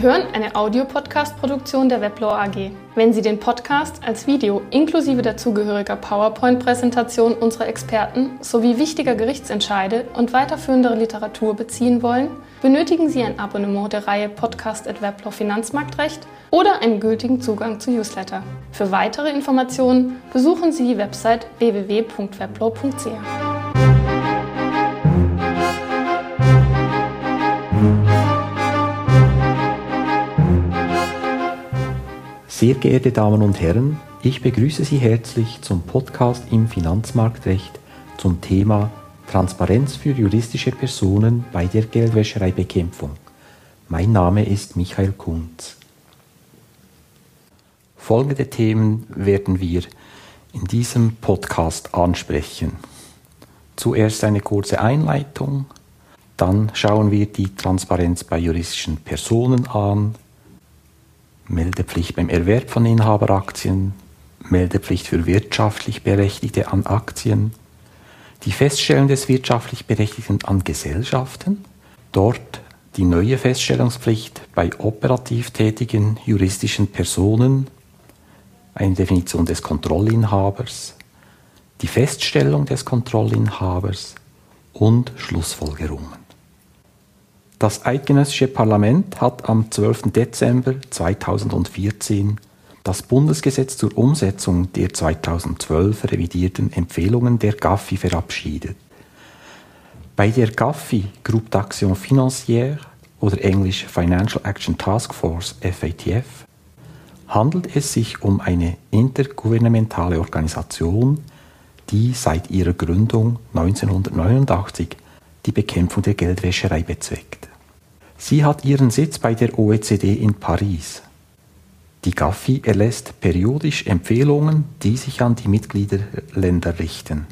Sie hören eine Audiopodcast-Produktion der Weblaw AG. Wenn Sie den Podcast als Video inklusive dazugehöriger PowerPoint-Präsentation unserer Experten sowie wichtiger Gerichtsentscheide und weiterführendere Literatur beziehen wollen, benötigen Sie ein Abonnement der Reihe Podcast at Weblaw Finanzmarktrecht oder einen gültigen Zugang zu Newsletter. Für weitere Informationen besuchen Sie die Website www.weblaw.ch. Sehr geehrte Damen und Herren, ich begrüße Sie herzlich zum Podcast im Finanzmarktrecht zum Thema Transparenz für juristische Personen bei der Geldwäschereibekämpfung. Mein Name ist Michael Kunz. Folgende Themen werden wir in diesem Podcast ansprechen. Zuerst eine kurze Einleitung, dann schauen wir die Transparenz bei juristischen Personen an, Meldepflicht beim Erwerb von Inhaberaktien, Meldepflicht für wirtschaftlich Berechtigte an Aktien, die Feststellung des wirtschaftlich Berechtigten an Gesellschaften, dort die neue Feststellungspflicht bei operativ tätigen juristischen Personen, eine Definition des Kontrollinhabers, die Feststellung des Kontrollinhabers und Schlussfolgerungen. Das Eidgenössische Parlament hat am 12. Dezember 2014 das Bundesgesetz zur Umsetzung der 2012 revidierten Empfehlungen der GAFI verabschiedet. Bei der GAFI, Groupe d'Action Financière oder englisch Financial Action Task Force FATF, handelt es sich um eine intergouvernementale Organisation, die seit ihrer Gründung 1989 die Bekämpfung der Geldwäscherei bezweckt. Sie hat ihren Sitz bei der OECD in Paris. Die GAFI erlässt periodisch Empfehlungen, die sich an die Mitgliederländer richten.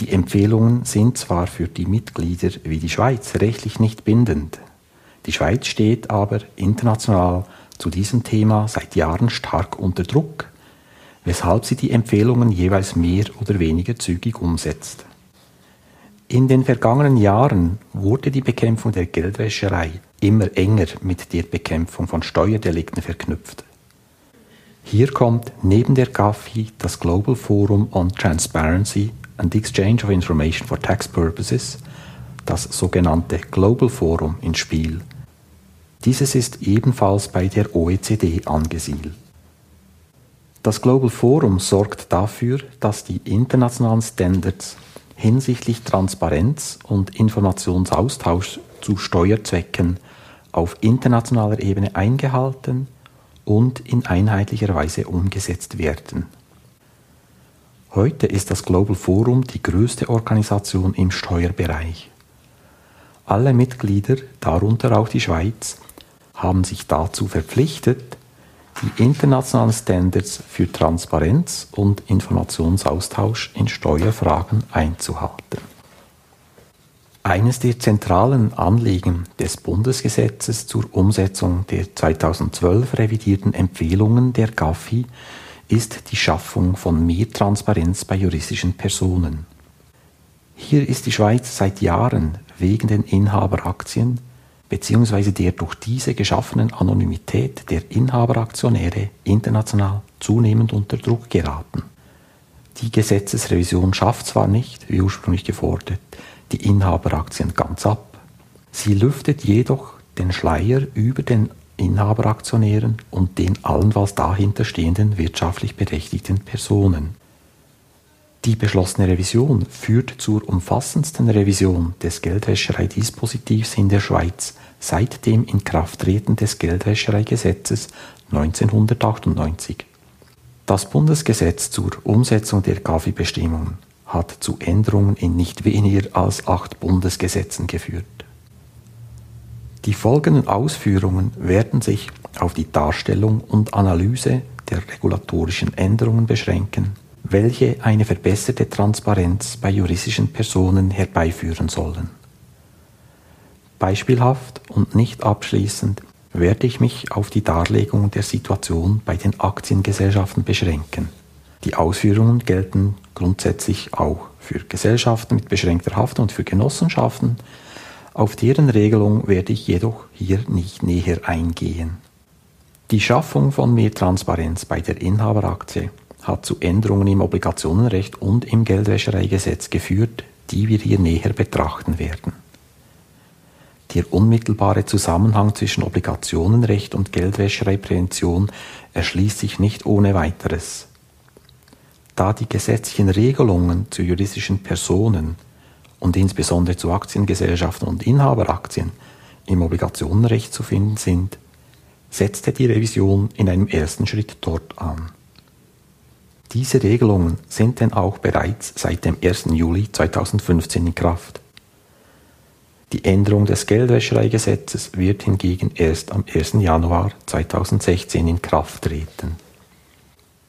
Die Empfehlungen sind zwar für die Mitglieder wie die Schweiz rechtlich nicht bindend, die Schweiz steht aber international zu diesem Thema seit Jahren stark unter Druck, weshalb sie die Empfehlungen jeweils mehr oder weniger zügig umsetzt. In den vergangenen Jahren wurde die Bekämpfung der Geldwäscherei immer enger mit der Bekämpfung von Steuerdelikten verknüpft. Hier kommt neben der GAFI das Global Forum on Transparency and Exchange of Information for Tax Purposes, das sogenannte Global Forum, ins Spiel. Dieses ist ebenfalls bei der OECD angesiedelt. Das Global Forum sorgt dafür, dass die internationalen Standards hinsichtlich Transparenz und Informationsaustausch zu Steuerzwecken auf internationaler Ebene eingehalten und in einheitlicher Weise umgesetzt werden. Heute ist das Global Forum die größte Organisation im Steuerbereich. Alle Mitglieder, darunter auch die Schweiz, haben sich dazu verpflichtet, die internationalen Standards für Transparenz und Informationsaustausch in Steuerfragen einzuhalten. Eines der zentralen Anliegen des Bundesgesetzes zur Umsetzung der 2012 revidierten Empfehlungen der GAFI ist die Schaffung von mehr Transparenz bei juristischen Personen. Hier ist die Schweiz seit Jahren wegen den Inhaberaktien bzw. der durch diese geschaffenen Anonymität der Inhaberaktionäre international zunehmend unter Druck geraten. Die Gesetzesrevision schafft zwar nicht, wie ursprünglich gefordert, die Inhaberaktien ganz ab, sie lüftet jedoch den Schleier über den Inhaberaktionären und den allenfalls dahinter stehenden wirtschaftlich berechtigten Personen. Die beschlossene Revision führt zur umfassendsten Revision des Geldwäschereidispositivs in der Schweiz seit dem Inkrafttreten des Geldwäschereigesetzes 1998. Das Bundesgesetz zur Umsetzung der GAFI-Bestimmungen hat zu Änderungen in nicht weniger als acht Bundesgesetzen geführt. Die folgenden Ausführungen werden sich auf die Darstellung und Analyse der regulatorischen Änderungen beschränken welche eine verbesserte Transparenz bei juristischen Personen herbeiführen sollen. Beispielhaft und nicht abschließend werde ich mich auf die Darlegung der Situation bei den Aktiengesellschaften beschränken. Die Ausführungen gelten grundsätzlich auch für Gesellschaften mit beschränkter Haft und für Genossenschaften, Auf deren Regelung werde ich jedoch hier nicht näher eingehen. Die Schaffung von mehr Transparenz bei der Inhaberaktie hat zu Änderungen im Obligationenrecht und im Geldwäschereigesetz geführt, die wir hier näher betrachten werden. Der unmittelbare Zusammenhang zwischen Obligationenrecht und Geldwäschereiprävention erschließt sich nicht ohne weiteres. Da die gesetzlichen Regelungen zu juristischen Personen und insbesondere zu Aktiengesellschaften und Inhaberaktien im Obligationenrecht zu finden sind, setzte die Revision in einem ersten Schritt dort an. Diese Regelungen sind denn auch bereits seit dem 1. Juli 2015 in Kraft. Die Änderung des Geldwäschereigesetzes wird hingegen erst am 1. Januar 2016 in Kraft treten.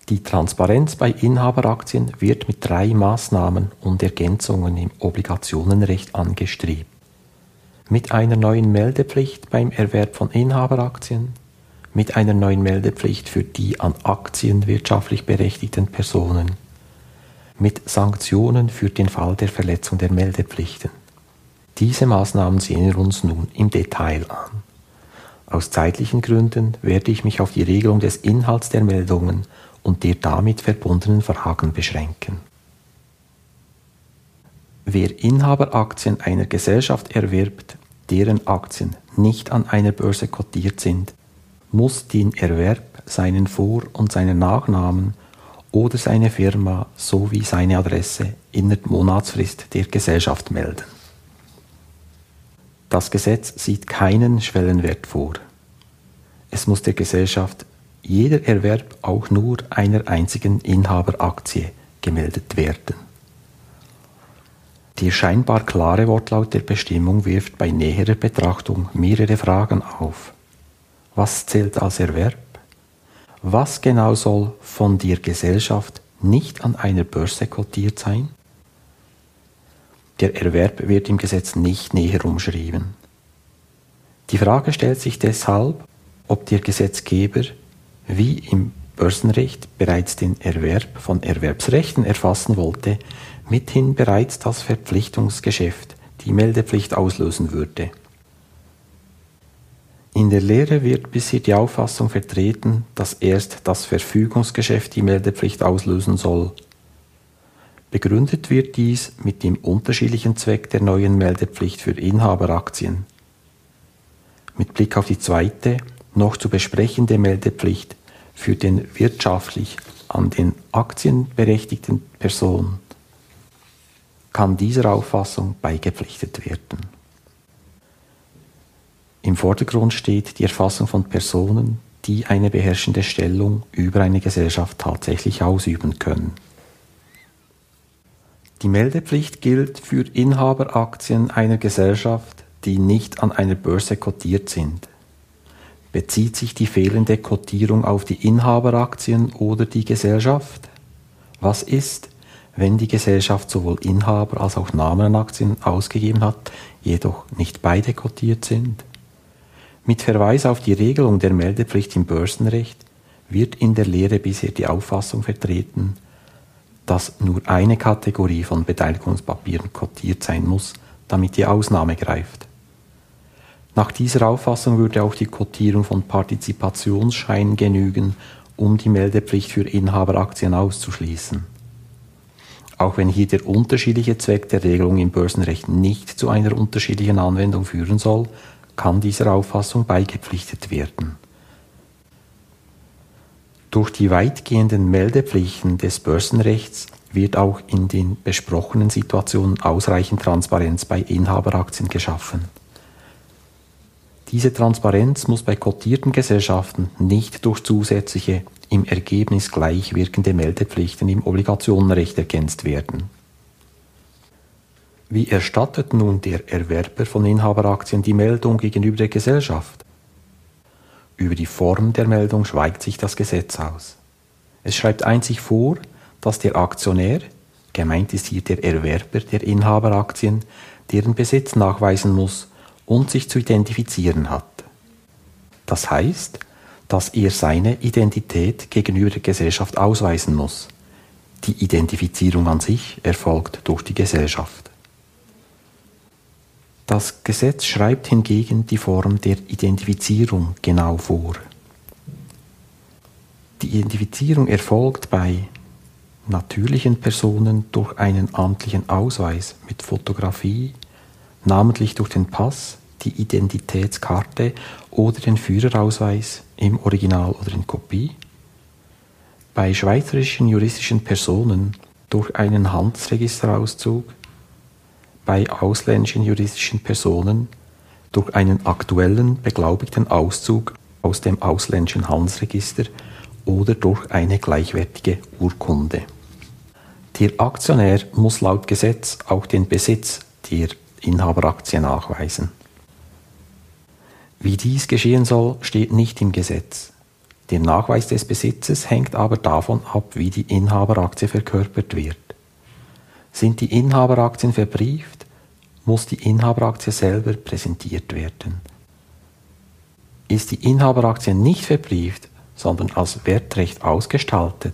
Die Transparenz bei Inhaberaktien wird mit drei Maßnahmen und Ergänzungen im Obligationenrecht angestrebt. Mit einer neuen Meldepflicht beim Erwerb von Inhaberaktien, mit einer neuen Meldepflicht für die an Aktien wirtschaftlich berechtigten Personen, mit Sanktionen für den Fall der Verletzung der Meldepflichten. Diese Maßnahmen sehen wir uns nun im Detail an. Aus zeitlichen Gründen werde ich mich auf die Regelung des Inhalts der Meldungen und der damit verbundenen Fragen beschränken. Wer Inhaberaktien einer Gesellschaft erwirbt, deren Aktien nicht an einer Börse kotiert sind, muss den Erwerb, seinen Vor- und seinen Nachnamen oder seine Firma sowie seine Adresse innerhalb Monatsfrist der Gesellschaft melden. Das Gesetz sieht keinen Schwellenwert vor. Es muss der Gesellschaft jeder Erwerb auch nur einer einzigen Inhaberaktie gemeldet werden. Der scheinbar klare Wortlaut der Bestimmung wirft bei näherer Betrachtung mehrere Fragen auf. Was zählt als Erwerb? Was genau soll von der Gesellschaft nicht an einer Börse kotiert sein? Der Erwerb wird im Gesetz nicht näher umschrieben. Die Frage stellt sich deshalb, ob der Gesetzgeber, wie im Börsenrecht bereits den Erwerb von Erwerbsrechten erfassen wollte, mithin bereits das Verpflichtungsgeschäft, die Meldepflicht auslösen würde. In der Lehre wird bisher die Auffassung vertreten, dass erst das Verfügungsgeschäft die Meldepflicht auslösen soll Begründet wird dies mit dem unterschiedlichen Zweck der neuen Meldepflicht für Inhaberaktien. Mit Blick auf die zweite, noch zu besprechende Meldepflicht für den wirtschaftlich an den Aktien berechtigten Person kann dieser Auffassung beigepflichtet werden. Im Vordergrund steht die Erfassung von Personen, die eine beherrschende Stellung über eine Gesellschaft tatsächlich ausüben können. Die Meldepflicht gilt für Inhaberaktien einer Gesellschaft, die nicht an einer Börse kotiert sind. Bezieht sich die fehlende Kotierung auf die Inhaberaktien oder die Gesellschaft? Was ist, wenn die Gesellschaft sowohl Inhaber als auch Namenaktien ausgegeben hat, jedoch nicht beide kotiert sind? Mit Verweis auf die Regelung der Meldepflicht im Börsenrecht wird in der Lehre bisher die Auffassung vertreten, dass nur eine Kategorie von Beteiligungspapieren kotiert sein muss, damit die Ausnahme greift. Nach dieser Auffassung würde auch die Kotierung von Partizipationsscheinen genügen, um die Meldepflicht für Inhaberaktien auszuschließen. Auch wenn hier der unterschiedliche Zweck der Regelung im Börsenrecht nicht zu einer unterschiedlichen Anwendung führen soll, kann dieser Auffassung beigepflichtet werden. Durch die weitgehenden Meldepflichten des Börsenrechts wird auch in den besprochenen Situationen ausreichend Transparenz bei Inhaberaktien geschaffen. Diese Transparenz muss bei kotierten Gesellschaften nicht durch zusätzliche, im Ergebnis gleich wirkende Meldepflichten im Obligationenrecht ergänzt werden. Wie erstattet nun der Erwerber von Inhaberaktien die Meldung gegenüber der Gesellschaft? Über die Form der Meldung schweigt sich das Gesetz aus. Es schreibt einzig vor, dass der Aktionär, gemeint ist hier der Erwerber der Inhaberaktien, deren Besitz nachweisen muss und sich zu identifizieren hat. Das heißt, dass er seine Identität gegenüber der Gesellschaft ausweisen muss. Die Identifizierung an sich erfolgt durch die Gesellschaft. Das Gesetz schreibt hingegen die Form der Identifizierung genau vor. Die Identifizierung erfolgt bei natürlichen Personen durch einen amtlichen Ausweis mit Fotografie, namentlich durch den Pass, die Identitätskarte oder den Führerausweis im Original oder in Kopie. Bei schweizerischen juristischen Personen durch einen Handelsregisterauszug, bei ausländischen juristischen Personen durch einen aktuellen beglaubigten Auszug aus dem ausländischen Handelsregister oder durch eine gleichwertige Urkunde. Der Aktionär muss laut Gesetz auch den Besitz der Inhaberaktie nachweisen. Wie dies geschehen soll, steht nicht im Gesetz. Der Nachweis des Besitzes hängt aber davon ab, wie die Inhaberaktie verkörpert wird. Sind die Inhaberaktien verbrieft, muss die Inhaberaktie selber präsentiert werden. Ist die Inhaberaktie nicht verbrieft, sondern als Wertrecht ausgestaltet,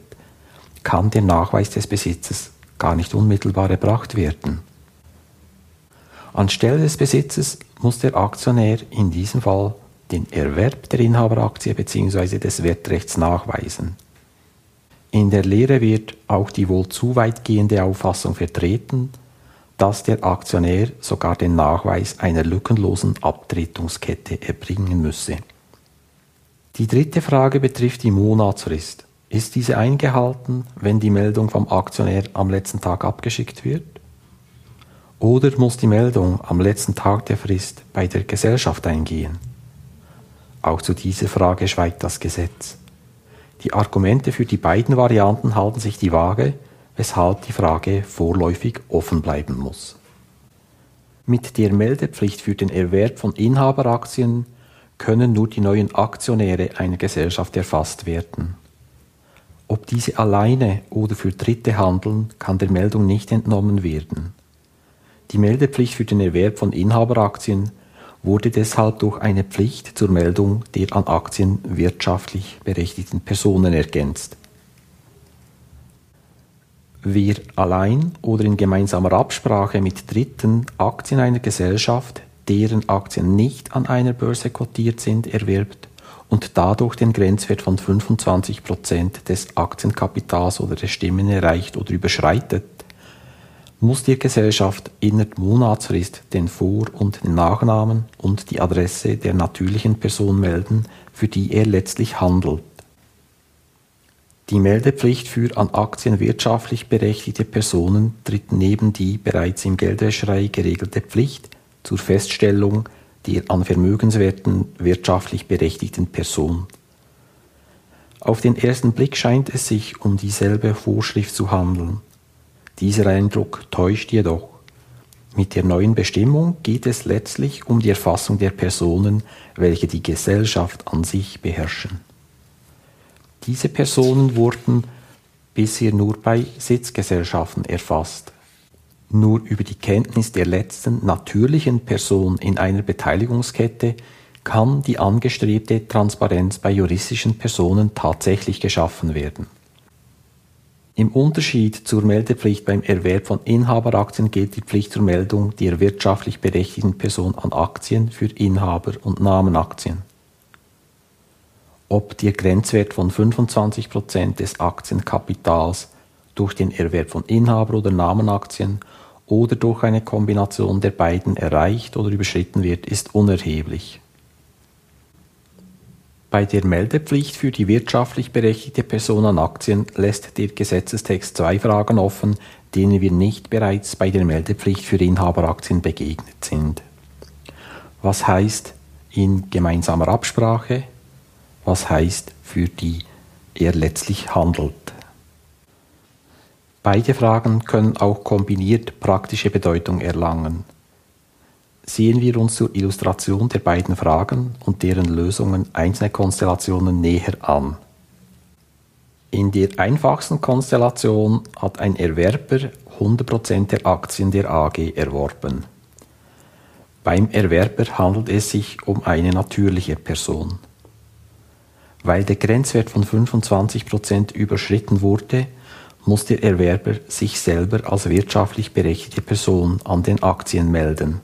kann der Nachweis des Besitzes gar nicht unmittelbar erbracht werden. Anstelle des Besitzes muss der Aktionär in diesem Fall den Erwerb der Inhaberaktie bzw. des Wertrechts nachweisen. In der Lehre wird auch die wohl zu weitgehende Auffassung vertreten, dass der Aktionär sogar den Nachweis einer lückenlosen Abtretungskette erbringen müsse. Die dritte Frage betrifft die Monatsfrist. Ist diese eingehalten, wenn die Meldung vom Aktionär am letzten Tag abgeschickt wird? Oder muss die Meldung am letzten Tag der Frist bei der Gesellschaft eingehen? Auch zu dieser Frage schweigt das Gesetz. Die Argumente für die beiden Varianten halten sich die Waage, weshalb die Frage vorläufig offen bleiben muss. Mit der Meldepflicht für den Erwerb von Inhaberaktien können nur die neuen Aktionäre einer Gesellschaft erfasst werden. Ob diese alleine oder für Dritte handeln, kann der Meldung nicht entnommen werden. Die Meldepflicht für den Erwerb von Inhaberaktien wurde deshalb durch eine Pflicht zur Meldung der an Aktien wirtschaftlich berechtigten Personen ergänzt. Wer allein oder in gemeinsamer Absprache mit Dritten Aktien einer Gesellschaft, deren Aktien nicht an einer Börse kotiert sind, erwirbt, und dadurch den Grenzwert von 25 Prozent des Aktienkapitals oder der Stimmen erreicht oder überschreitet, muss die Gesellschaft innerhalb Monatsfrist den Vor- und Nachnamen und die Adresse der natürlichen Person melden, für die er letztlich handelt. Die Meldepflicht für an Aktien wirtschaftlich berechtigte Personen tritt neben die bereits im Geldwäscherei geregelte Pflicht zur Feststellung der an Vermögenswerten wirtschaftlich berechtigten Person. Auf den ersten Blick scheint es sich um dieselbe Vorschrift zu handeln. Dieser Eindruck täuscht jedoch. Mit der neuen Bestimmung geht es letztlich um die Erfassung der Personen, welche die Gesellschaft an sich beherrschen. Diese Personen wurden bisher nur bei Sitzgesellschaften erfasst. Nur über die Kenntnis der letzten natürlichen Person in einer Beteiligungskette kann die angestrebte Transparenz bei juristischen Personen tatsächlich geschaffen werden. Im Unterschied zur Meldepflicht beim Erwerb von Inhaberaktien gilt die Pflicht zur Meldung der wirtschaftlich berechtigten Person an Aktien für Inhaber- und Namenaktien. Ob der Grenzwert von 25 Prozent des Aktienkapitals durch den Erwerb von Inhaber- oder Namenaktien oder durch eine Kombination der beiden erreicht oder überschritten wird, ist unerheblich. Bei der Meldepflicht für die wirtschaftlich berechtigte Person an Aktien lässt der Gesetzestext zwei Fragen offen, denen wir nicht bereits bei der Meldepflicht für Inhaberaktien begegnet sind. Was heißt in gemeinsamer Absprache? Was heißt für die er letztlich handelt? Beide Fragen können auch kombiniert praktische Bedeutung erlangen. Sehen wir uns zur Illustration der beiden Fragen und deren Lösungen einzelne Konstellationen näher an. In der einfachsten Konstellation hat ein Erwerber 100% der Aktien der AG erworben. Beim Erwerber handelt es sich um eine natürliche Person. Weil der Grenzwert von 25% überschritten wurde, muss der Erwerber sich selber als wirtschaftlich berechtigte Person an den Aktien melden.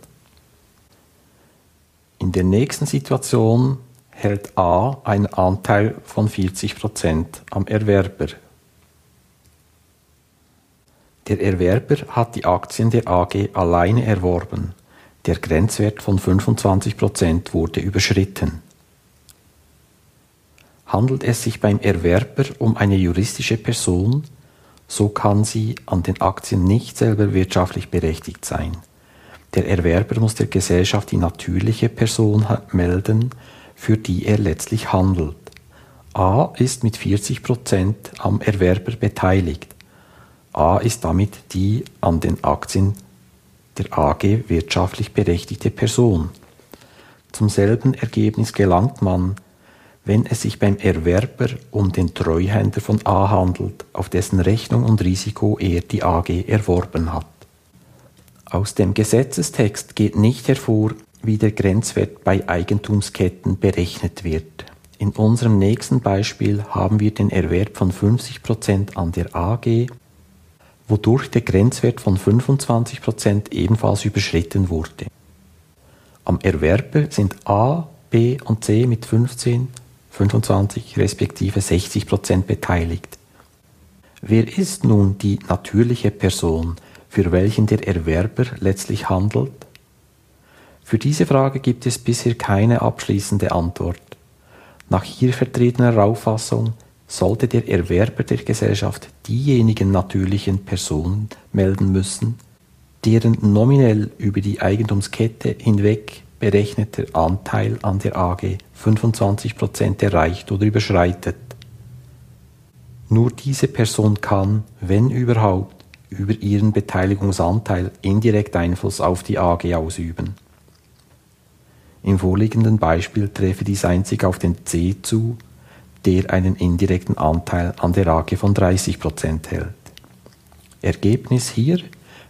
In der nächsten Situation hält A einen Anteil von 40% am Erwerber. Der Erwerber hat die Aktien der AG alleine erworben. Der Grenzwert von 25% wurde überschritten. Handelt es sich beim Erwerber um eine juristische Person, so kann sie an den Aktien nicht selber wirtschaftlich berechtigt sein. Der Erwerber muss der Gesellschaft die natürliche Person melden, für die er letztlich handelt. A ist mit 40% am Erwerber beteiligt. A ist damit die an den Aktien der AG wirtschaftlich berechtigte Person. Zum selben Ergebnis gelangt man, wenn es sich beim Erwerber um den Treuhänder von A handelt, auf dessen Rechnung und Risiko er die AG erworben hat. Aus dem Gesetzestext geht nicht hervor, wie der Grenzwert bei Eigentumsketten berechnet wird. In unserem nächsten Beispiel haben wir den Erwerb von 50% an der AG, wodurch der Grenzwert von 25% ebenfalls überschritten wurde. Am Erwerber sind A, B und C mit 15, 25 respektive 60% beteiligt. Wer ist nun die natürliche Person, für welchen der Erwerber letztlich handelt? Für diese Frage gibt es bisher keine abschließende Antwort. Nach hier vertretener Auffassung sollte der Erwerber der Gesellschaft diejenigen natürlichen Personen melden müssen, deren nominell über die Eigentumskette hinweg berechneter Anteil an der AG 25% erreicht oder überschreitet. Nur diese Person kann, wenn überhaupt, über ihren Beteiligungsanteil indirekt Einfluss auf die AG ausüben. Im vorliegenden Beispiel treffe dies einzig auf den C zu, der einen indirekten Anteil an der AG von 30% hält. Ergebnis hier,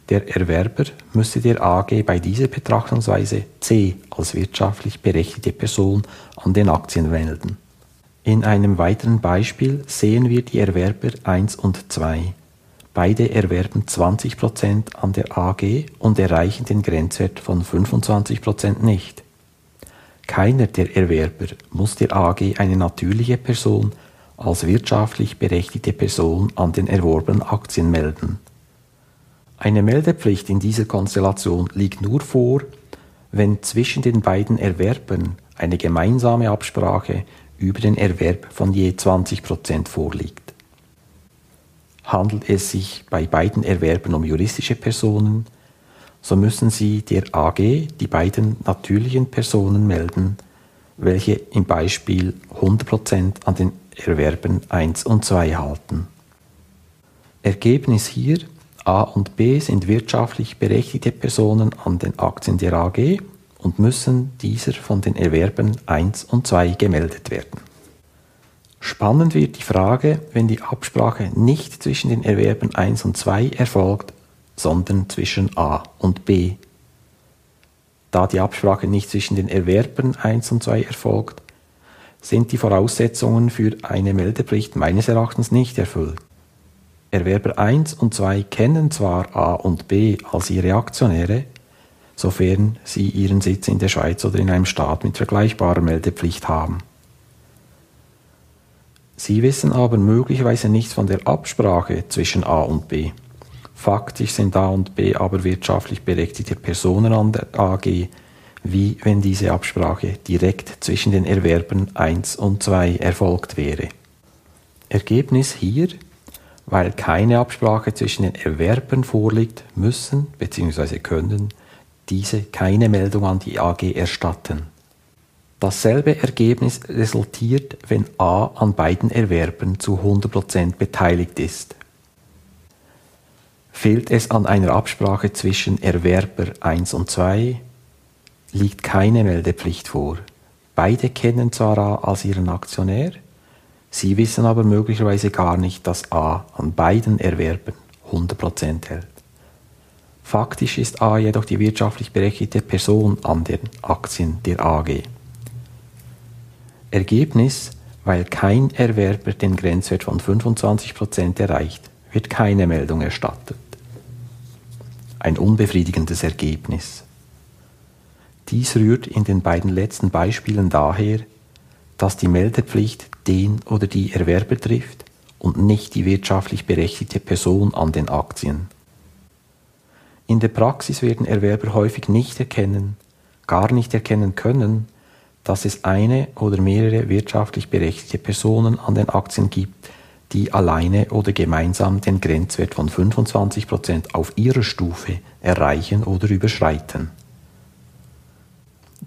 der Erwerber müsste der AG bei dieser Betrachtungsweise C als wirtschaftlich berechtigte Person an den Aktien melden. In einem weiteren Beispiel sehen wir die Erwerber 1 und 2. Beide erwerben 20% an der AG und erreichen den Grenzwert von 25% nicht. Keiner der Erwerber muss der AG eine natürliche Person als wirtschaftlich berechtigte Person an den erworbenen Aktien melden. Eine Meldepflicht in dieser Konstellation liegt nur vor, wenn zwischen den beiden Erwerbern eine gemeinsame Absprache über den Erwerb von je 20% vorliegt. Handelt es sich bei beiden Erwerbern um juristische Personen, so müssen sie der AG die beiden natürlichen Personen melden, welche im Beispiel 100% an den Erwerben 1 und 2 halten. Ergebnis hier A und B sind wirtschaftlich berechtigte Personen an den Aktien der AG und müssen dieser von den Erwerben 1 und 2 gemeldet werden. Spannend wird die Frage, wenn die Absprache nicht zwischen den Erwerben 1 und 2 erfolgt, sondern zwischen A und B. Da die Absprache nicht zwischen den Erwerben 1 und 2 erfolgt, sind die Voraussetzungen für eine Meldepflicht meines Erachtens nicht erfüllt. Erwerber 1 und 2 kennen zwar A und B als ihre Aktionäre, sofern sie ihren Sitz in der Schweiz oder in einem Staat mit vergleichbarer Meldepflicht haben. Sie wissen aber möglicherweise nichts von der Absprache zwischen A und B. Faktisch sind A und B aber wirtschaftlich berechtigte Personen an der AG, wie wenn diese Absprache direkt zwischen den Erwerben 1 und 2 erfolgt wäre. Ergebnis hier weil keine Absprache zwischen den Erwerbern vorliegt, müssen bzw. können diese keine Meldung an die AG erstatten. Dasselbe Ergebnis resultiert, wenn A an beiden Erwerbern zu 100% beteiligt ist. Fehlt es an einer Absprache zwischen Erwerber 1 und 2, liegt keine Meldepflicht vor. Beide kennen zwar A als ihren Aktionär, Sie wissen aber möglicherweise gar nicht, dass A an beiden Erwerben 100% hält. Faktisch ist A jedoch die wirtschaftlich berechtigte Person an den Aktien der AG. Ergebnis, weil kein Erwerber den Grenzwert von 25% erreicht, wird keine Meldung erstattet. Ein unbefriedigendes Ergebnis. Dies rührt in den beiden letzten Beispielen daher, dass die Meldepflicht den oder die Erwerber trifft und nicht die wirtschaftlich berechtigte Person an den Aktien. In der Praxis werden Erwerber häufig nicht erkennen, gar nicht erkennen können, dass es eine oder mehrere wirtschaftlich berechtigte Personen an den Aktien gibt, die alleine oder gemeinsam den Grenzwert von 25% auf ihrer Stufe erreichen oder überschreiten.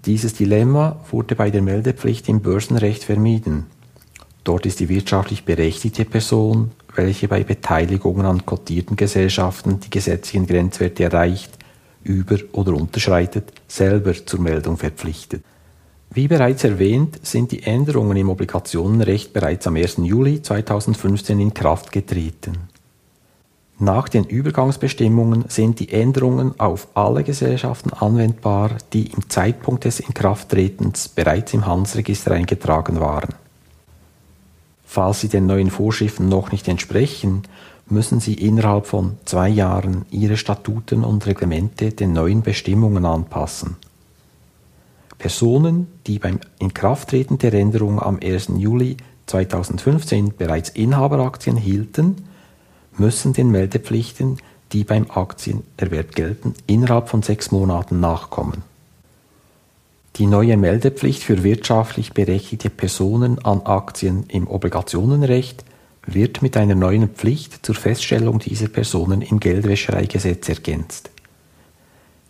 Dieses Dilemma wurde bei der Meldepflicht im Börsenrecht vermieden. Dort ist die wirtschaftlich berechtigte Person, welche bei Beteiligungen an kotierten Gesellschaften die gesetzlichen Grenzwerte erreicht, über- oder unterschreitet, selber zur Meldung verpflichtet. Wie bereits erwähnt, sind die Änderungen im Obligationenrecht bereits am 1. Juli 2015 in Kraft getreten. Nach den Übergangsbestimmungen sind die Änderungen auf alle Gesellschaften anwendbar, die im Zeitpunkt des Inkrafttretens bereits im Handelsregister eingetragen waren. Falls sie den neuen Vorschriften noch nicht entsprechen, müssen sie innerhalb von zwei Jahren ihre Statuten und Reglemente den neuen Bestimmungen anpassen. Personen, die beim Inkrafttreten der Änderung am 1. Juli 2015 bereits Inhaberaktien hielten, müssen den Meldepflichten, die beim Aktienerwerb gelten, innerhalb von sechs Monaten nachkommen. Die neue Meldepflicht für wirtschaftlich berechtigte Personen an Aktien im Obligationenrecht wird mit einer neuen Pflicht zur Feststellung dieser Personen im Geldwäschereigesetz ergänzt.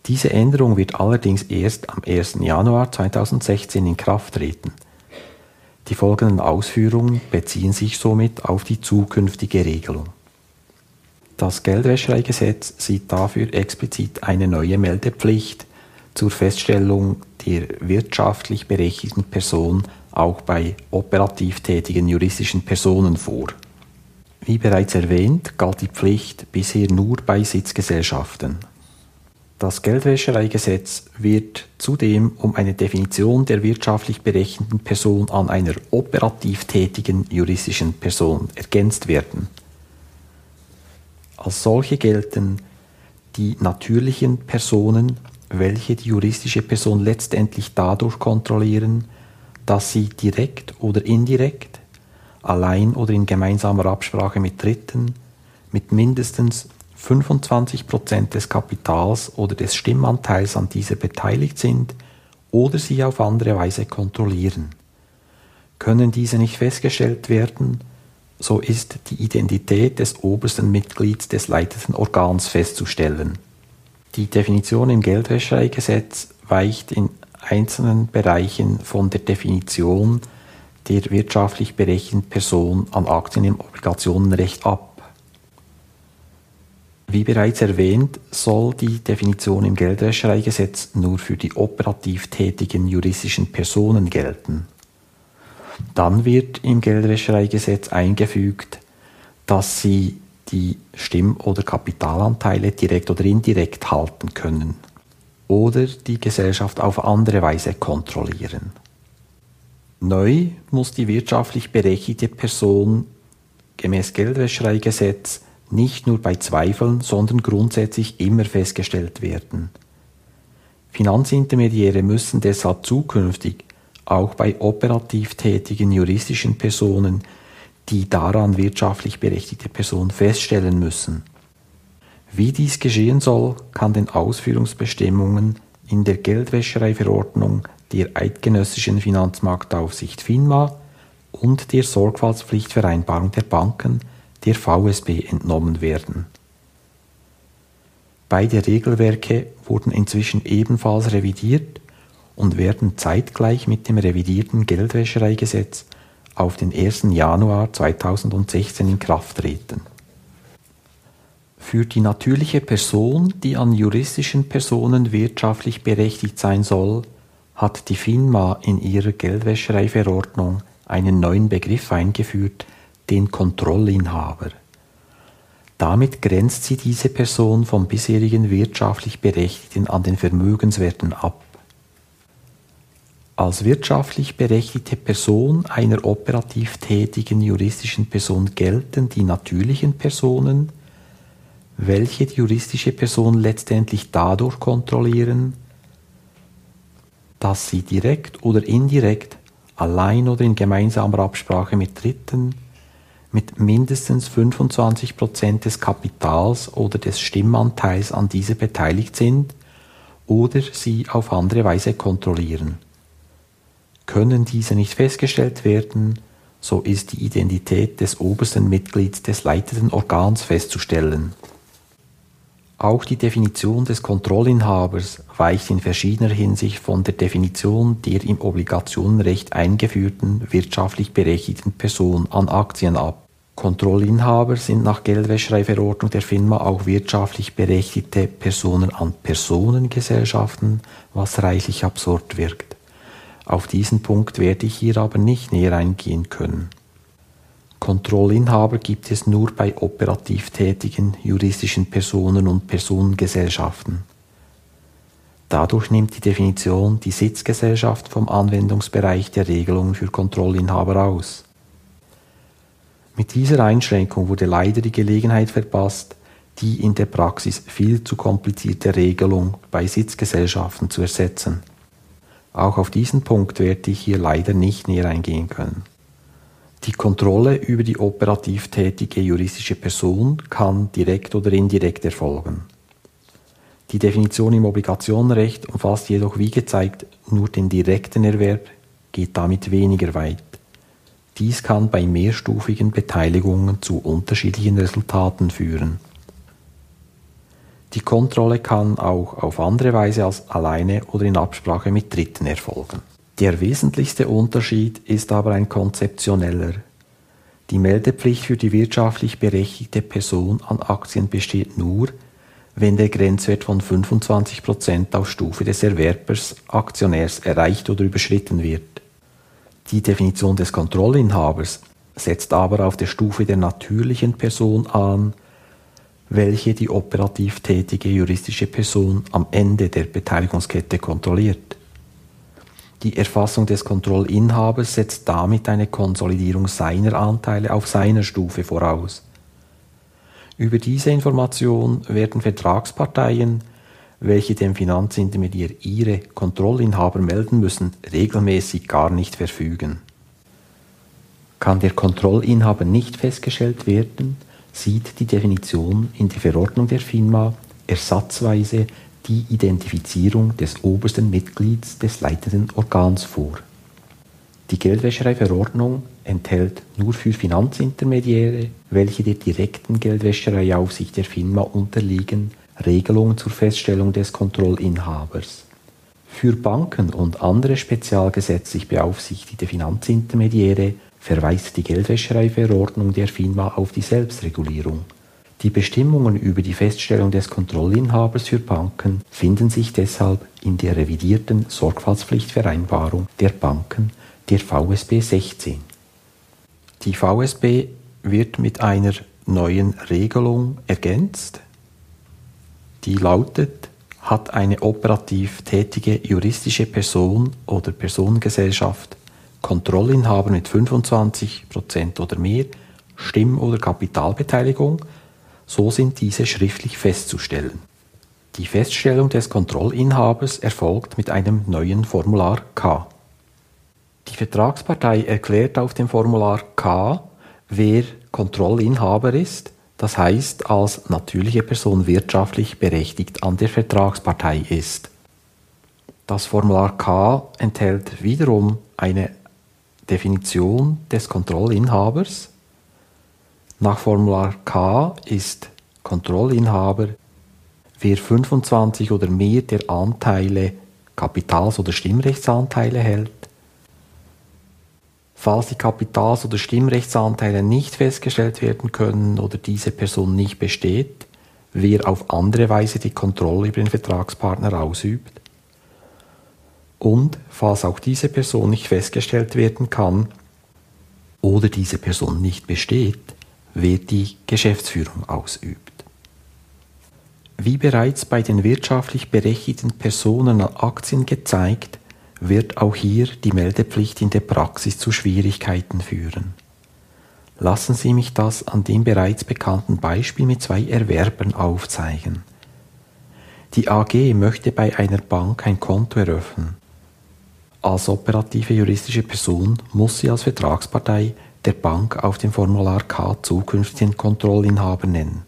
Diese Änderung wird allerdings erst am 1. Januar 2016 in Kraft treten. Die folgenden Ausführungen beziehen sich somit auf die zukünftige Regelung. Das Geldwäschereigesetz sieht dafür explizit eine neue Meldepflicht zur Feststellung der wirtschaftlich berechtigten Person auch bei operativ tätigen juristischen Personen vor. Wie bereits erwähnt, galt die Pflicht bisher nur bei Sitzgesellschaften. Das Geldwäschereigesetz wird zudem um eine Definition der wirtschaftlich berechtigten Person an einer operativ tätigen juristischen Person ergänzt werden. Als solche gelten die natürlichen Personen, welche die juristische Person letztendlich dadurch kontrollieren, dass sie direkt oder indirekt, allein oder in gemeinsamer Absprache mit Dritten, mit mindestens 25% des Kapitals oder des Stimmanteils an dieser beteiligt sind oder sie auf andere Weise kontrollieren. Können diese nicht festgestellt werden, so ist die Identität des obersten Mitglieds des leitenden Organs festzustellen. Die Definition im Geldwäschereigesetz weicht in einzelnen Bereichen von der Definition der wirtschaftlich berechtigten Person an Aktien im Obligationenrecht ab. Wie bereits erwähnt, soll die Definition im Geldwäschereigesetz nur für die operativ tätigen juristischen Personen gelten. Dann wird im Geldwäschereigesetz eingefügt, dass sie die Stimm- oder Kapitalanteile direkt oder indirekt halten können oder die Gesellschaft auf andere Weise kontrollieren. Neu muss die wirtschaftlich berechtigte Person gemäß Geldwäschereigesetz nicht nur bei Zweifeln, sondern grundsätzlich immer festgestellt werden. Finanzintermediäre müssen deshalb zukünftig auch bei operativ tätigen juristischen Personen die daran wirtschaftlich berechtigte Person feststellen müssen. Wie dies geschehen soll, kann den Ausführungsbestimmungen in der Geldwäschereiverordnung der Eidgenössischen Finanzmarktaufsicht FINMA und der Sorgfaltspflichtvereinbarung der Banken der VSB entnommen werden. Beide Regelwerke wurden inzwischen ebenfalls revidiert und werden zeitgleich mit dem revidierten Geldwäschereigesetz auf den 1. Januar 2016 in Kraft treten. Für die natürliche Person, die an juristischen Personen wirtschaftlich berechtigt sein soll, hat die FINMA in ihrer Geldwäschereiverordnung einen neuen Begriff eingeführt, den Kontrollinhaber. Damit grenzt sie diese Person vom bisherigen wirtschaftlich Berechtigten an den Vermögenswerten ab. Als wirtschaftlich berechtigte Person einer operativ tätigen juristischen Person gelten die natürlichen Personen, welche die juristische Person letztendlich dadurch kontrollieren, dass sie direkt oder indirekt, allein oder in gemeinsamer Absprache mit Dritten, mit mindestens 25 Prozent des Kapitals oder des Stimmanteils an diese beteiligt sind oder sie auf andere Weise kontrollieren. Können diese nicht festgestellt werden, so ist die Identität des obersten Mitglieds des leitenden Organs festzustellen. Auch die Definition des Kontrollinhabers weicht in verschiedener Hinsicht von der Definition der im Obligationenrecht eingeführten wirtschaftlich berechtigten Person an Aktien ab. Kontrollinhaber sind nach Geldwäschereiverordnung der FINMA auch wirtschaftlich berechtigte Personen an Personengesellschaften, was reichlich absurd wirkt. Auf diesen Punkt werde ich hier aber nicht näher eingehen können. Kontrollinhaber gibt es nur bei operativ tätigen juristischen Personen und Personengesellschaften. Dadurch nimmt die Definition die Sitzgesellschaft vom Anwendungsbereich der Regelungen für Kontrollinhaber aus. Mit dieser Einschränkung wurde leider die Gelegenheit verpasst, die in der Praxis viel zu komplizierte Regelung bei Sitzgesellschaften zu ersetzen. Auch auf diesen Punkt werde ich hier leider nicht näher eingehen können. Die Kontrolle über die operativ tätige juristische Person kann direkt oder indirekt erfolgen. Die Definition im Obligationenrecht umfasst jedoch wie gezeigt nur den direkten Erwerb, geht damit weniger weit. Dies kann bei mehrstufigen Beteiligungen zu unterschiedlichen Resultaten führen. Die Kontrolle kann auch auf andere Weise als alleine oder in Absprache mit Dritten erfolgen. Der wesentlichste Unterschied ist aber ein konzeptioneller. Die Meldepflicht für die wirtschaftlich berechtigte Person an Aktien besteht nur, wenn der Grenzwert von 25% auf Stufe des Erwerbers Aktionärs erreicht oder überschritten wird. Die Definition des Kontrollinhabers setzt aber auf der Stufe der natürlichen Person an, welche die operativ tätige juristische Person am Ende der Beteiligungskette kontrolliert. Die Erfassung des Kontrollinhabers setzt damit eine Konsolidierung seiner Anteile auf seiner Stufe voraus. Über diese Information werden Vertragsparteien, welche dem Finanzintermediär ihre Kontrollinhaber melden müssen, regelmäßig gar nicht verfügen. Kann der Kontrollinhaber nicht festgestellt werden, sieht die Definition in der Verordnung der FINMA ersatzweise die Identifizierung des obersten Mitglieds des leitenden Organs vor. Die Geldwäschereiverordnung enthält nur für Finanzintermediäre, welche der direkten Geldwäschereiaufsicht der FINMA unterliegen, Regelungen zur Feststellung des Kontrollinhabers. Für Banken und andere spezialgesetzlich beaufsichtigte Finanzintermediäre verweist die Geldwäschereiverordnung der FINMA auf die Selbstregulierung. Die Bestimmungen über die Feststellung des Kontrollinhabers für Banken finden sich deshalb in der revidierten Sorgfaltspflichtvereinbarung der Banken der VSB 16. Die VSB wird mit einer neuen Regelung ergänzt, die lautet, hat eine operativ tätige juristische Person oder Personengesellschaft Kontrollinhaber mit 25% oder mehr Stimm- oder Kapitalbeteiligung, so sind diese schriftlich festzustellen. Die Feststellung des Kontrollinhabers erfolgt mit einem neuen Formular K. Die Vertragspartei erklärt auf dem Formular K, wer Kontrollinhaber ist, das heißt als natürliche Person wirtschaftlich berechtigt an der Vertragspartei ist. Das Formular K enthält wiederum eine Definition des Kontrollinhabers. Nach Formular K ist Kontrollinhaber, wer 25 oder mehr der Anteile Kapitals- oder Stimmrechtsanteile hält. Falls die Kapitals- oder Stimmrechtsanteile nicht festgestellt werden können oder diese Person nicht besteht, wer auf andere Weise die Kontrolle über den Vertragspartner ausübt und, falls auch diese Person nicht festgestellt werden kann oder diese Person nicht besteht, wer die Geschäftsführung ausübt. Wie bereits bei den wirtschaftlich berechtigten Personen an Aktien gezeigt, wird auch hier die Meldepflicht in der Praxis zu Schwierigkeiten führen. Lassen Sie mich das an dem bereits bekannten Beispiel mit zwei Erwerbern aufzeigen. Die AG möchte bei einer Bank ein Konto eröffnen. Als operative juristische Person muss sie als Vertragspartei der Bank auf dem Formular K zukünftigen Kontrollinhaber nennen.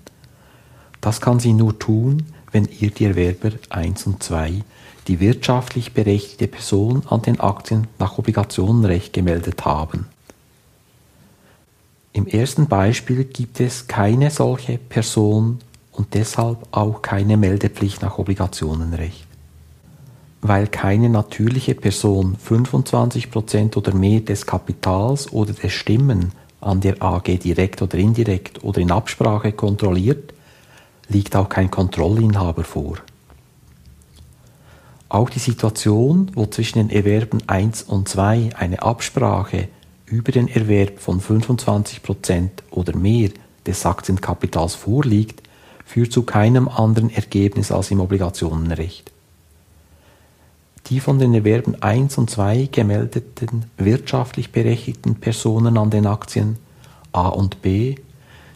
Das kann sie nur tun, wenn ihr die Erwerber 1 und 2 die wirtschaftlich berechtigte Person an den Aktien nach Obligationenrecht gemeldet haben. Im ersten Beispiel gibt es keine solche Person und deshalb auch keine Meldepflicht nach Obligationenrecht. Weil keine natürliche Person 25% oder mehr des Kapitals oder der Stimmen an der AG direkt oder indirekt oder in Absprache kontrolliert, liegt auch kein Kontrollinhaber vor. Auch die Situation, wo zwischen den Erwerben 1 und 2 eine Absprache über den Erwerb von 25% oder mehr des Aktienkapitals vorliegt, führt zu keinem anderen Ergebnis als im Obligationenrecht. Die von den Erwerben 1 und 2 gemeldeten wirtschaftlich berechtigten Personen an den Aktien A und B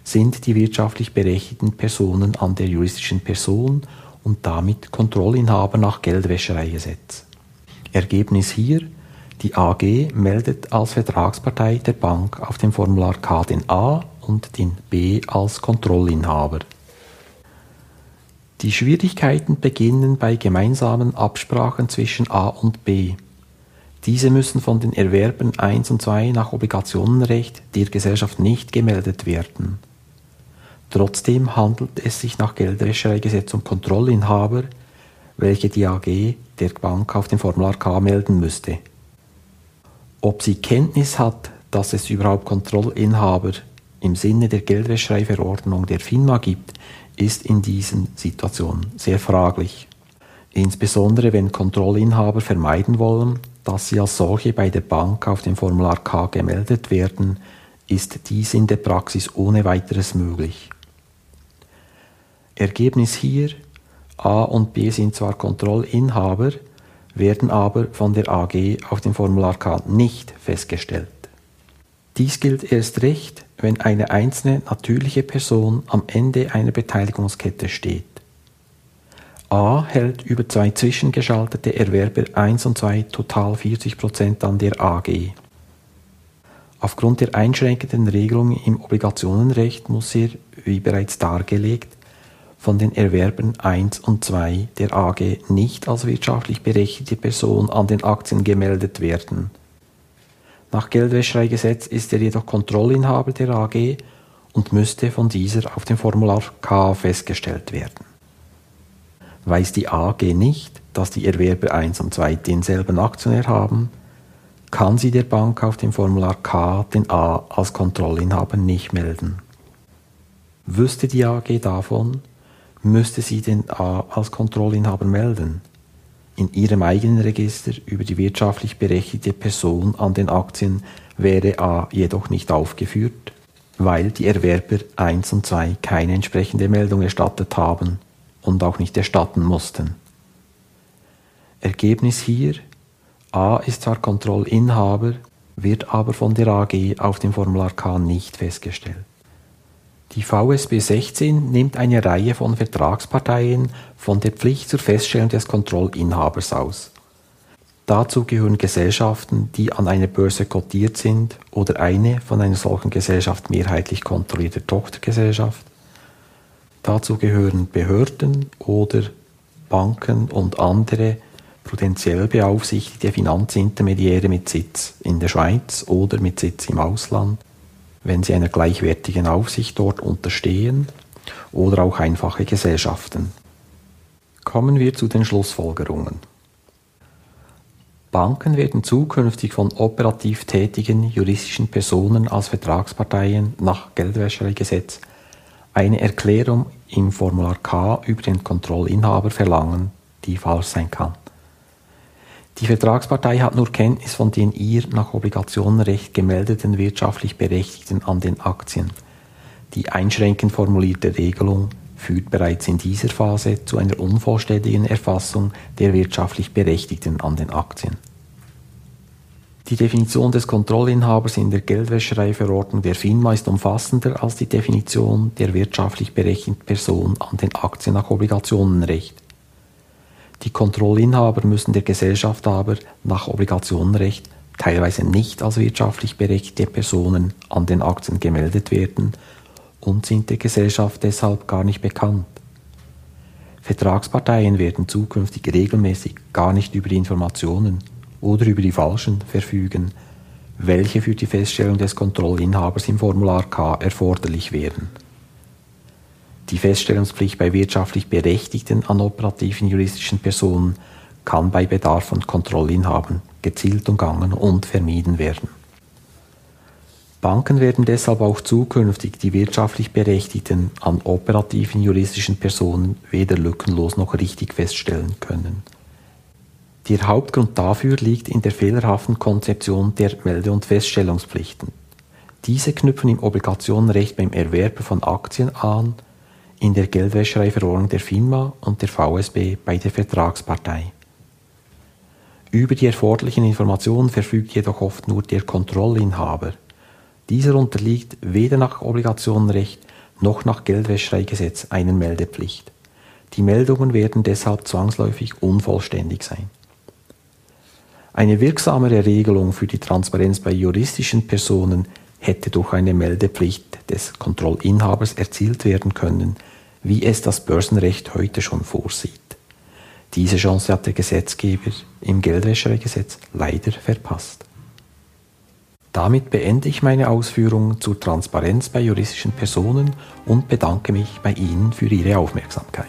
sind die wirtschaftlich berechtigten Personen an der juristischen Person und damit Kontrollinhaber nach Geldwäschereigesetz. Ergebnis hier, die AG meldet als Vertragspartei der Bank auf dem Formular K den A und den B als Kontrollinhaber. Die Schwierigkeiten beginnen bei gemeinsamen Absprachen zwischen A und B. Diese müssen von den Erwerben 1 und 2 nach Obligationenrecht der Gesellschaft nicht gemeldet werden. Trotzdem handelt es sich nach Geldwäschereigesetz um Kontrollinhaber, welche die AG der Bank auf dem Formular K melden müsste. Ob sie Kenntnis hat, dass es überhaupt Kontrollinhaber im Sinne der Geldwäschereiverordnung der FINMA gibt, ist in diesen Situationen sehr fraglich. Insbesondere wenn Kontrollinhaber vermeiden wollen, dass sie als solche bei der Bank auf dem Formular K gemeldet werden, ist dies in der Praxis ohne weiteres möglich. Ergebnis hier, A und B sind zwar Kontrollinhaber, werden aber von der AG auf dem Formular K nicht festgestellt. Dies gilt erst recht, wenn eine einzelne natürliche Person am Ende einer Beteiligungskette steht. A hält über zwei zwischengeschaltete Erwerber 1 und 2 total 40% an der AG. Aufgrund der einschränkenden Regelungen im Obligationenrecht muss er, wie bereits dargelegt, von den Erwerbern 1 und 2 der AG nicht als wirtschaftlich berechtigte Person an den Aktien gemeldet werden. Nach Geldwäschereigesetz ist er jedoch Kontrollinhaber der AG und müsste von dieser auf dem Formular K festgestellt werden. Weiß die AG nicht, dass die Erwerber 1 und 2 denselben Aktionär haben, kann sie der Bank auf dem Formular K den A als Kontrollinhaber nicht melden. Wüsste die AG davon, müsste sie den A als Kontrollinhaber melden. In ihrem eigenen Register über die wirtschaftlich berechtigte Person an den Aktien wäre A jedoch nicht aufgeführt, weil die Erwerber 1 und 2 keine entsprechende Meldung erstattet haben und auch nicht erstatten mussten. Ergebnis hier A ist zwar Kontrollinhaber, wird aber von der AG auf dem Formular K nicht festgestellt. Die VSB 16 nimmt eine Reihe von Vertragsparteien von der Pflicht zur Feststellung des Kontrollinhabers aus. Dazu gehören Gesellschaften, die an einer Börse kotiert sind oder eine von einer solchen Gesellschaft mehrheitlich kontrollierte Tochtergesellschaft. Dazu gehören Behörden oder Banken und andere prudentiell beaufsichtigte Finanzintermediäre mit Sitz in der Schweiz oder mit Sitz im Ausland wenn sie einer gleichwertigen Aufsicht dort unterstehen oder auch einfache Gesellschaften. Kommen wir zu den Schlussfolgerungen. Banken werden zukünftig von operativ tätigen juristischen Personen als Vertragsparteien nach Geldwäschereigesetz eine Erklärung im Formular K über den Kontrollinhaber verlangen, die falsch sein kann. Die Vertragspartei hat nur Kenntnis von den ihr nach Obligationenrecht gemeldeten wirtschaftlich Berechtigten an den Aktien. Die einschränkend formulierte Regelung führt bereits in dieser Phase zu einer unvollständigen Erfassung der wirtschaftlich Berechtigten an den Aktien. Die Definition des Kontrollinhabers in der Geldwäschereiverordnung der FINMA ist umfassender als die Definition der wirtschaftlich berechtigten Person an den Aktien nach Obligationenrecht. Die Kontrollinhaber müssen der Gesellschaft aber nach Obligationenrecht teilweise nicht als wirtschaftlich berechtigte Personen an den Aktien gemeldet werden und sind der Gesellschaft deshalb gar nicht bekannt. Vertragsparteien werden zukünftig regelmäßig gar nicht über die Informationen oder über die falschen verfügen, welche für die Feststellung des Kontrollinhabers im Formular K erforderlich wären. Die Feststellungspflicht bei wirtschaftlich Berechtigten an operativen juristischen Personen kann bei Bedarf von Kontrollinhabern gezielt umgangen und vermieden werden. Banken werden deshalb auch zukünftig die wirtschaftlich Berechtigten an operativen juristischen Personen weder lückenlos noch richtig feststellen können. Der Hauptgrund dafür liegt in der fehlerhaften Konzeption der Melde- und Feststellungspflichten. Diese knüpfen im Obligationenrecht beim Erwerb von Aktien an, in der Geldwäschereiverordnung der FINMA und der VSB bei der Vertragspartei. Über die erforderlichen Informationen verfügt jedoch oft nur der Kontrollinhaber. Dieser unterliegt weder nach Obligationenrecht noch nach Geldwäschereigesetz einer Meldepflicht. Die Meldungen werden deshalb zwangsläufig unvollständig sein. Eine wirksamere Regelung für die Transparenz bei juristischen Personen hätte durch eine Meldepflicht des Kontrollinhabers erzielt werden können, wie es das Börsenrecht heute schon vorsieht. Diese Chance hat der Gesetzgeber im Geldwäschereigesetz leider verpasst. Damit beende ich meine Ausführungen zur Transparenz bei juristischen Personen und bedanke mich bei Ihnen für Ihre Aufmerksamkeit.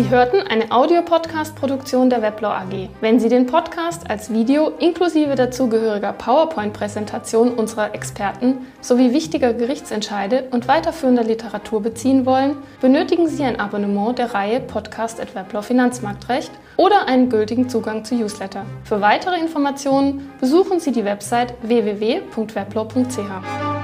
Sie hörten eine Audiopodcast-Produktion der Weblaw AG. Wenn Sie den Podcast als Video inklusive dazugehöriger PowerPoint-Präsentation unserer Experten sowie wichtiger Gerichtsentscheide und weiterführender Literatur beziehen wollen, benötigen Sie ein Abonnement der Reihe Podcast at Weblaw Finanzmarktrecht oder einen gültigen Zugang zu Newsletter. Für weitere Informationen besuchen Sie die Website www.weblaw.ch.